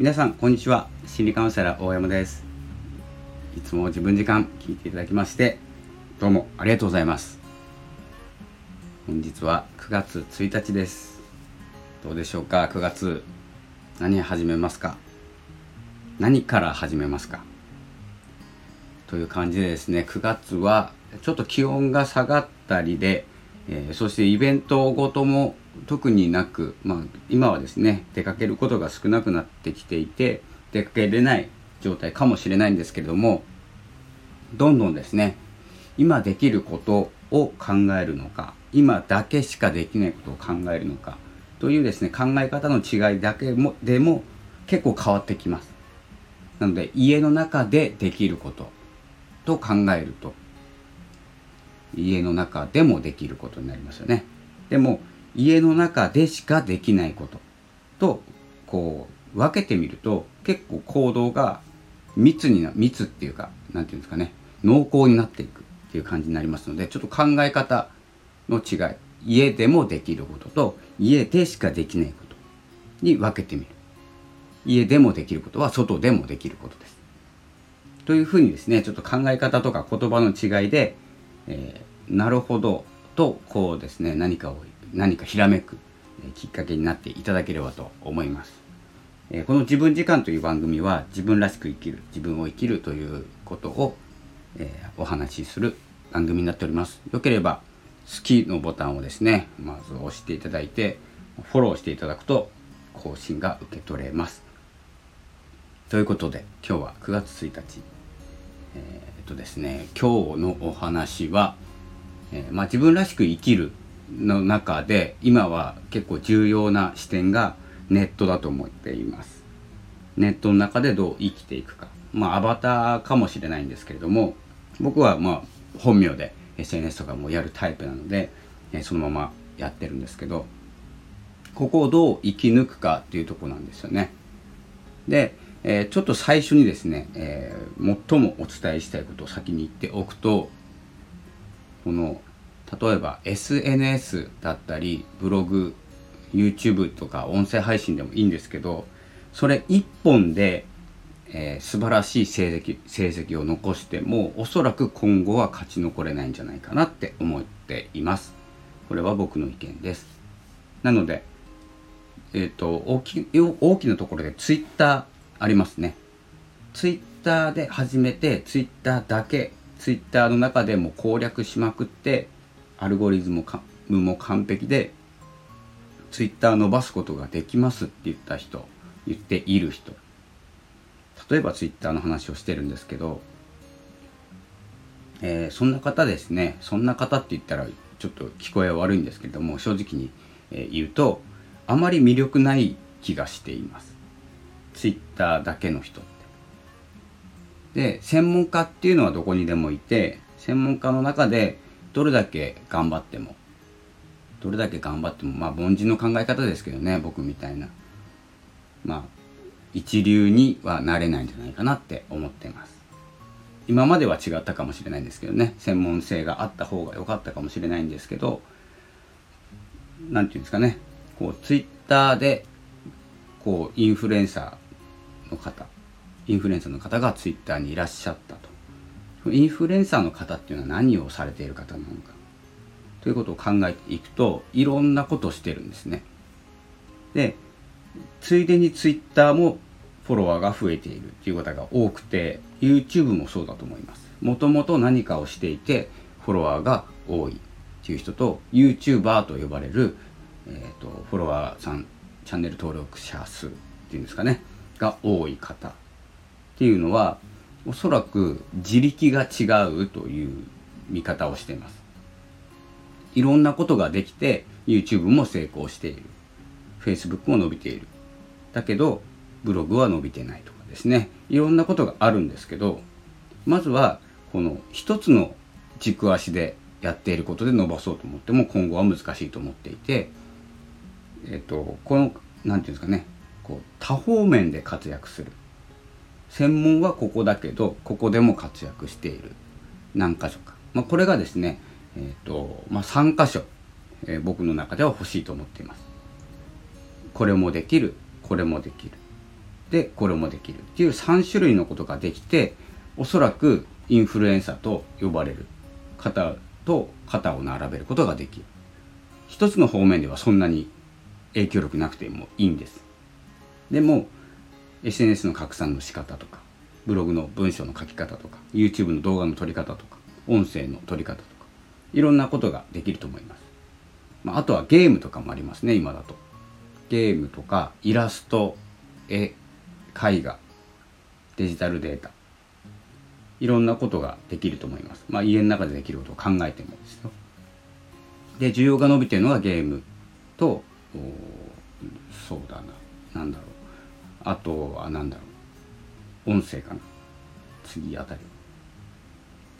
皆さんこんにちは。心理カウンセラー大山です。いつも自分時間聞いていただきましてどうもありがとうございます。本日は9月1日です。どうでしょうか？9月何始めますか？何から始めますか？という感じでですね9月はちょっと気温が下がったりで、えー、そしてイベントごとも特になく、まあ、今はですね出かけることが少なくなってきていて出かけれない状態かもしれないんですけれどもどんどんですね今できることを考えるのか今だけしかできないことを考えるのかというですね考え方の違いだけもでも結構変わってきます。なので家の中でできることと考えると家の中でもできることになりますよね。でも家の中でしかできないこと。とこう分けてみると結構行動が密にな密っていうか何て言うんですかね。濃厚になっていくっていう感じになりますのでちょっと考え方の違い。家でもできることと家でしかできないことに分けてみる。家でもできることは外でもできることです。というふうにですねちょっと考え方とか言葉の違いで、えー、なるほどとこうですね何かを何かひらめくきっかけになっていただければと思います。この自分時間という番組は自分らしく生きる、自分を生きるということを、えお話しする番組になっております。よければ好きのボタンをですね、まず押していただいて、フォローしていただくと更新が受け取れます。ということで今日は9月1日、え、っとですね、今日のお話は、えー、まあ、自分らしく生きるの中で今は結構重要な視点がネットだと思っています。ネットの中でどう生きていくか。まあアバターかもしれないんですけれども僕はまあ本名で SNS とかもやるタイプなのでそのままやってるんですけどここをどう生き抜くかっていうとこなんですよね。で、えー、ちょっと最初にですね、えー、最もお伝えしたいことを先に言っておくとこの例えば SNS だったりブログ YouTube とか音声配信でもいいんですけどそれ一本で、えー、素晴らしい成績成績を残してもおそらく今後は勝ち残れないんじゃないかなって思っています。これは僕の意見です。なのでえっ、ー、と大き大きなところで Twitter ありますね。Twitter で始めて Twitter だけ Twitter の中でも攻略しまくってアルゴリズムも完璧でツイッター伸ばすことができますって言った人言っている人。例えばツイッターの話をしてるんですけど、えー、そんな方ですね。そんな方って言ったらちょっと聞こえは悪いんですけども正直に、言うとあまり魅力ない気がしています。ツイッターだけの人って。で専門家っていうのはどこにでもいて専門家の中でどれだけ頑張ってもどれだけ頑張ってもまあ凡人の考え方ですけどね僕みたいな。まあ一流にはなれないんじゃないかなって思ってます。今までは違ったかもしれないんですけどね専門性があった方が良かったかもしれないんですけど何て言うんですかねこうツイッターでこうインフルエンサーの方インフルエンサーの方がツイッターにいらっしゃったと。インフルエンサーの方っていうのは何をされている方なのかということを考えていくといろんなことをしてるんですね。でついでにツイッターもフォロワーが増えているっていう方が多くて YouTube もそうだと思います。もともと何かをしていてフォロワーが多いっていう人と YouTuber と呼ばれる、えーと、フォロワーさんチャンネル登録者数っていうんですかねが多い方っていうのはおそらく自力が違うという見方をしています。いろんなことができて YouTube も成功している。Facebook も伸びている。だけどブログは伸びてないとかですね。いろんなことがあるんですけど、まずはこの一つの軸足でやっていることで伸ばそうと思っても今後は難しいと思っていて、えっと、この、なんていうんですかね、こう多方面で活躍する。専門はここだけどここでも活躍している。何箇所か、まあ、これがですね、えーとまあ、3箇所、えー、僕の中では欲しいと思っています。これもできるこれもできる。でこれもできる。っていう3種類のことができておそらくインフルエンサーと呼ばれる。方と肩を並べることができる。一つの方面ではそんなに影響力なくてもいいんです。でも SNS の拡散の仕方とかブログの文章の書き方とか YouTube の動画の撮り方とか音声の撮り方とかいろんなことができると思います、まあ、あとはゲームとかもありますね今だと。ゲームとかイラスト絵絵画デジタルデータ。いろんなことができると思います。まあ家の中でできることを考えてもですよ。で需要が伸びてるのがゲームとそうだな。何だろう。あとは何だろう。音声かな。次あたり。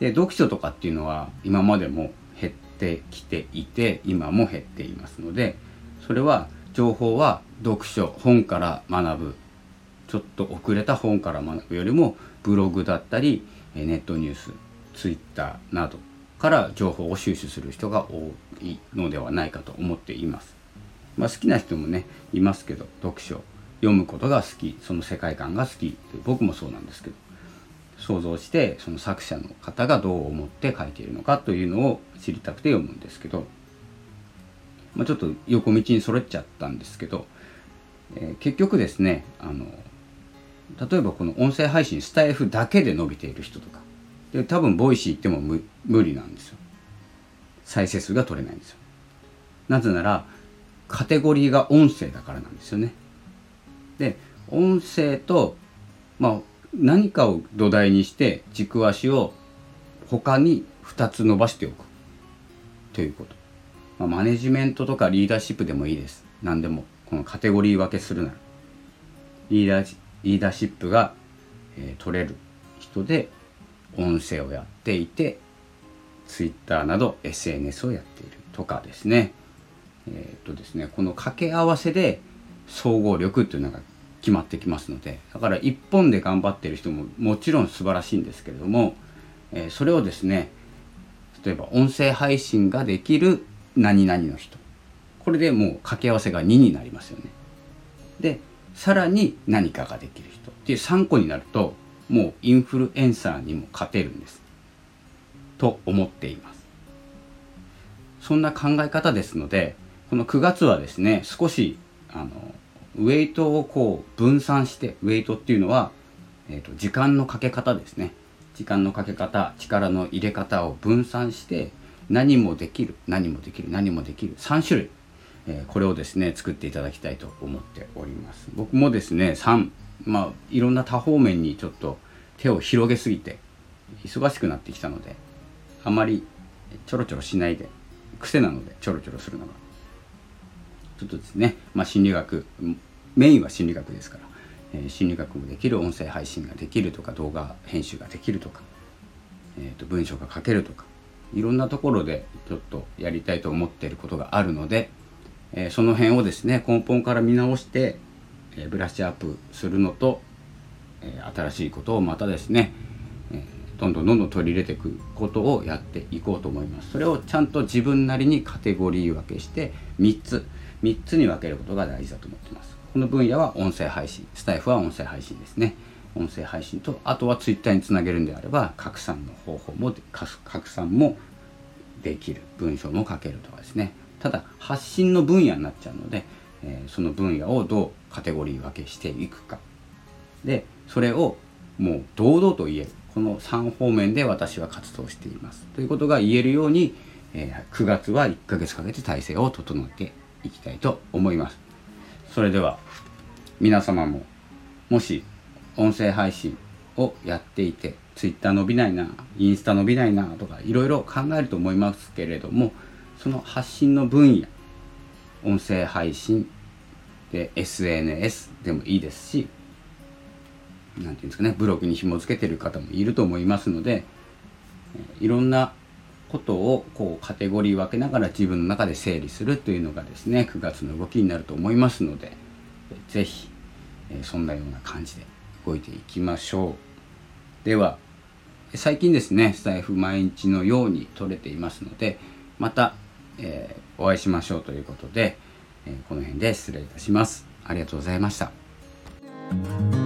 で読書とかっていうのは今までも減ってきていて今も減っていますのでそれは情報は読書本から学ぶ。ちょっと遅れた本から学ぶよりもブログだったりネットニュースツイッターなどから情報を収集する人が多いのではないかと思っています。まあ、好きな人もねいますけど読書。読むことが好きその世界観が好き僕もそうなんですけど想像してその作者の方がどう思って書いているのかというのを知りたくて読むんですけど、まあ、ちょっと横道にそれっちゃったんですけど、えー、結局ですねあの例えばこの音声配信スタエフだけで伸びている人とかで多分ボイシー行っても無理なんですよ。再生数が取れないんですよ。なぜならカテゴリーが音声だからなんですよね。で音声と、まあ、何かを土台にして軸足を他に2つ伸ばしておく。ということ、まあ、マネジメントとかリーダーシップでもいいです。何でも。このカテゴリー分けするなら。リーダーリーダーシップが、えー、取れる人で音声をやっていて Twitter など SNS をやっているとかですね。えー、っとですね。この掛け合わせで総合力っていうのが決まってきますのでだから一本で頑張ってる人ももちろん素晴らしいんですけれども、えー、それをですね例えば音声配信ができる何々の人これでもう掛け合わせが2になりますよね。でさらに何かができる人っていう3個になるともうインフルエンサーにも勝てるんですと思っていますそんな考え方ですのでこの9月はですね少しあのウェイトをこう分散してウェイトっていうのは、えーと、時間のかけ方ですね。時間のかけ方力の入れ方を分散して何もできる何もできる何もできる3種類、えー、これをですね作っていただきたいと思っております。僕もですね3まあいろんな多方面にちょっと手を広げすぎて忙しくなってきたのであまりちょろちょろしないで癖なのでちょろちょろするのがちょっとですね、まあ、心理学メインは心理学ですから、えー、心理学もできる音声配信ができるとか動画編集ができるとか、えー、と文章が書けるとかいろんなところでちょっとやりたいと思っていることがあるので、えー、その辺をですね根本から見直して、えブラッシュアップするのと、え新しいことをまたですね、えどんどんどんどん取り入れていくことをやっていこうと思います。それをちゃんと自分なりにカテゴリー分けして3つ3つに分けることが大事だと思ってます。この分野は音声配信スタイフは音声配信ですね。音声配信とあとはツイッターにつなげるんであれば拡散の方法も拡散もできる文章も書けるとかですね。ただ発信の分野になっちゃうので、えー、その分野をどうカテゴリー分けしていくか。でそれをもう堂々と言える。この3方面で私は活動しています。ということが言えるように、えー、9月は1ヶ月かけて体制を整えていきたいと思います。それでは皆様ももし音声配信をやっていて Twitter 伸びないなインスタ伸びないなとかいろいろ考えると思いますけれどもその発信の分野音声配信で SNS でもいいですし何て言うんですかねブログに紐付けてる方もいると思いますのでいろんなことをこうカテゴリー分けながら自分の中で整理するというのがですね9月の動きになると思いますので是非そんなような感じで動いていきましょう。では最近ですねスタイフ毎日のように撮れていますのでまた、えー、お会いしましょうということで、えー、この辺で失礼いたします。ありがとうございました。